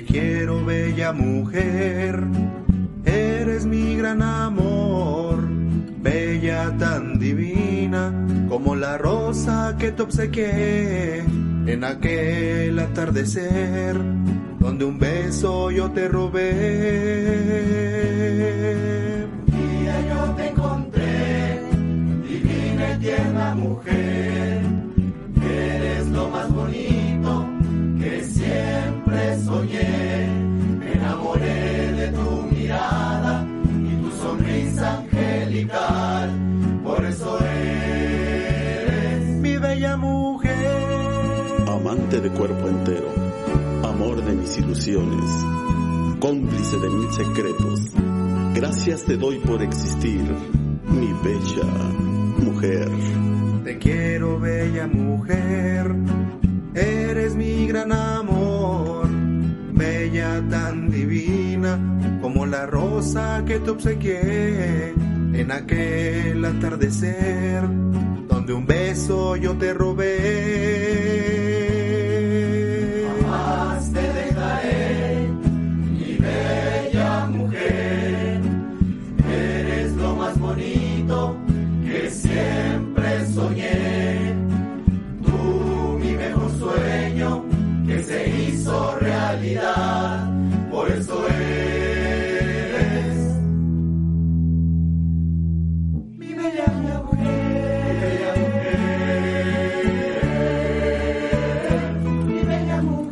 quiero, bella mujer, eres mi gran amor, bella tan divina como la rosa que te obsequié en aquel atardecer donde un beso yo te robé. Y yo te encontré, divina y tierna mujer, eres lo más bonito sonrisa angelical, por eso eres mi bella mujer. Amante de cuerpo entero, amor de mis ilusiones, cómplice de mil secretos. Gracias te doy por existir, mi bella mujer. Te quiero, bella mujer, eres mi gran amor, divina como la rosa que te obsequié en aquel atardecer, donde un beso yo te robé. Jamás te dejaré, mi bella mujer. Eres lo más bonito que siempre soñé. Tú, mi mejor sueño, que se hizo realidad por eso es. Mi bella mujer, mi bella mujer, mi bella mujer.